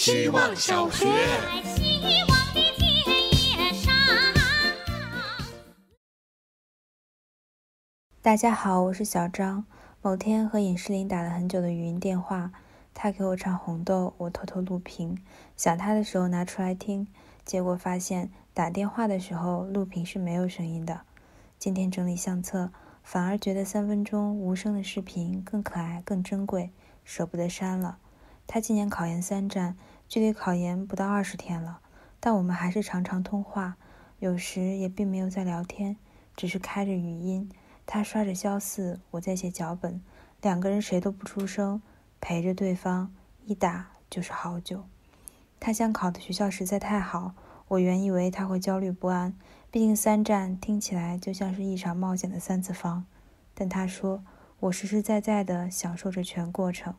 希望小学。大家好，我是小张。某天和尹诗琳打了很久的语音电话，她给我唱《红豆》，我偷偷录屏，想她的时候拿出来听，结果发现打电话的时候录屏是没有声音的。今天整理相册，反而觉得三分钟无声的视频更可爱、更珍贵，舍不得删了。他今年考研三战，距离考研不到二十天了，但我们还是常常通话，有时也并没有在聊天，只是开着语音。他刷着肖四，我在写脚本，两个人谁都不出声，陪着对方，一打就是好久。他想考的学校实在太好，我原以为他会焦虑不安，毕竟三战听起来就像是一场冒险的三次方。但他说，我实实在在地享受着全过程。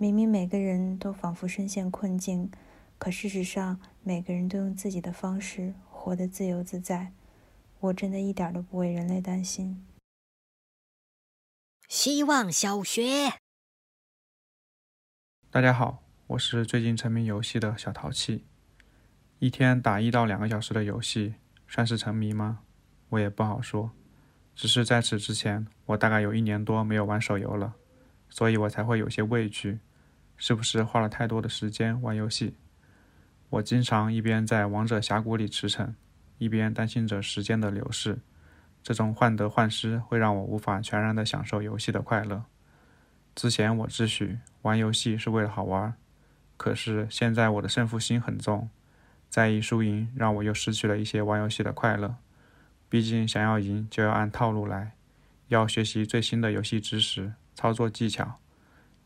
明明每个人都仿佛深陷困境，可事实上每个人都用自己的方式活得自由自在。我真的一点都不为人类担心。希望小学。大家好，我是最近沉迷游戏的小淘气。一天打一到两个小时的游戏，算是沉迷吗？我也不好说。只是在此之前，我大概有一年多没有玩手游了，所以我才会有些畏惧，是不是花了太多的时间玩游戏？我经常一边在王者峡谷里驰骋，一边担心着时间的流逝。这种患得患失会让我无法全然的享受游戏的快乐。之前我自诩玩游戏是为了好玩，可是现在我的胜负心很重，在意输赢让我又失去了一些玩游戏的快乐。毕竟想要赢就要按套路来，要学习最新的游戏知识、操作技巧。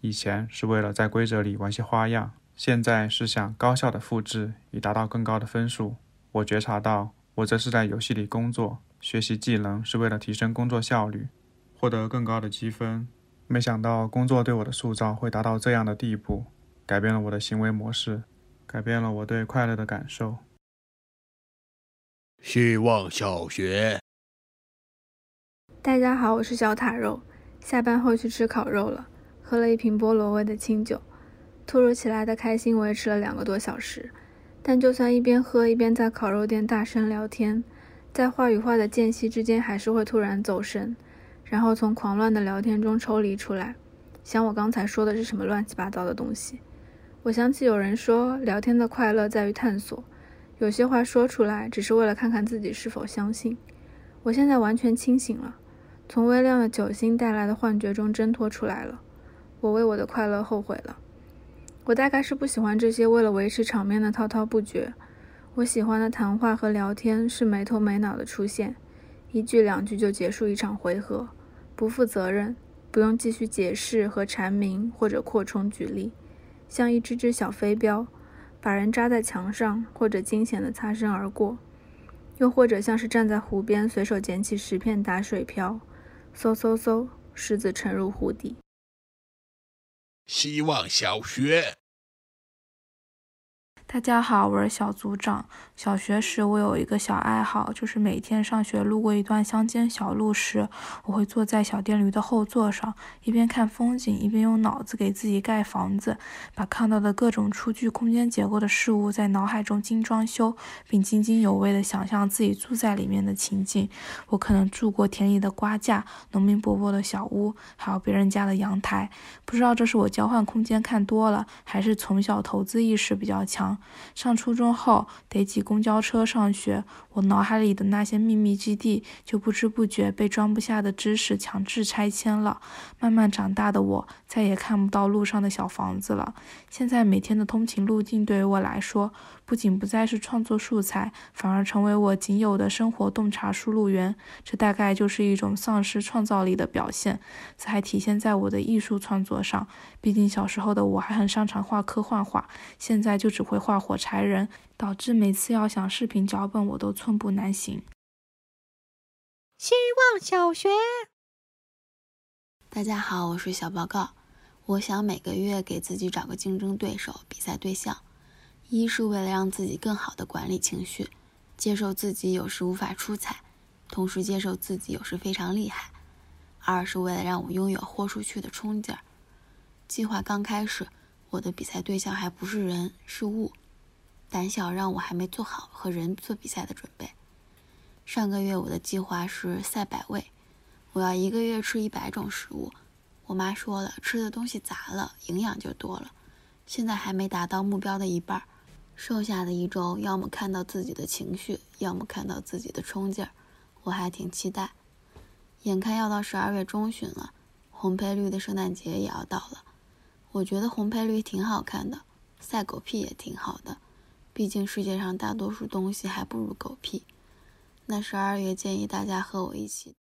以前是为了在规则里玩些花样，现在是想高效的复制以达到更高的分数。我觉察到，我这是在游戏里工作。学习技能是为了提升工作效率，获得更高的积分。没想到工作对我的塑造会达到这样的地步，改变了我的行为模式，改变了我对快乐的感受。希望小学。大家好，我是小塔肉。下班后去吃烤肉了，喝了一瓶菠萝味的清酒，突如其来的开心维持了两个多小时。但就算一边喝一边在烤肉店大声聊天。在话与话的间隙之间，还是会突然走神，然后从狂乱的聊天中抽离出来，想我刚才说的是什么乱七八糟的东西。我想起有人说，聊天的快乐在于探索，有些话说出来只是为了看看自己是否相信。我现在完全清醒了，从微量的酒精带来的幻觉中挣脱出来了。我为我的快乐后悔了。我大概是不喜欢这些为了维持场面的滔滔不绝。我喜欢的谈话和聊天是没头没脑的出现，一句两句就结束一场回合，不负责任，不用继续解释和阐明或者扩充举例，像一只只小飞镖，把人扎在墙上或者惊险的擦身而过，又或者像是站在湖边随手捡起石片打水漂，嗖嗖嗖，石子沉入湖底。希望小学。大家好，我是小组长。小学时，我有一个小爱好，就是每天上学路过一段乡间小路时，我会坐在小电驴的后座上，一边看风景，一边用脑子给自己盖房子，把看到的各种出具空间结构的事物在脑海中精装修，并津津有味地想象自己住在里面的情景。我可能住过田里的瓜架、农民伯伯的小屋，还有别人家的阳台。不知道这是我交换空间看多了，还是从小投资意识比较强。上初中后得挤公交车上学，我脑海里的那些秘密基地就不知不觉被装不下的知识强制拆迁了。慢慢长大的我再也看不到路上的小房子了。现在每天的通勤路径对于我来说，不仅不再是创作素材，反而成为我仅有的生活洞察输入源。这大概就是一种丧失创造力的表现。这还体现在我的艺术创作上。毕竟小时候的我还很擅长画科幻画，现在就只会画画火柴人，导致每次要想视频脚本，我都寸步难行。希望小学。大家好，我是小报告。我想每个月给自己找个竞争对手、比赛对象，一是为了让自己更好的管理情绪，接受自己有时无法出彩，同时接受自己有时非常厉害；二是为了让我拥有豁出去的冲劲儿。计划刚开始，我的比赛对象还不是人，是物。胆小让我还没做好和人做比赛的准备。上个月我的计划是赛百味，我要一个月吃一百种食物。我妈说了，吃的东西杂了，营养就多了。现在还没达到目标的一半，剩下的一周，要么看到自己的情绪，要么看到自己的冲劲儿。我还挺期待。眼看要到十二月中旬了，红配绿的圣诞节也要到了。我觉得红配绿挺好看的，赛狗屁也挺好的。毕竟世界上大多数东西还不如狗屁。那十二月建议大家和我一起。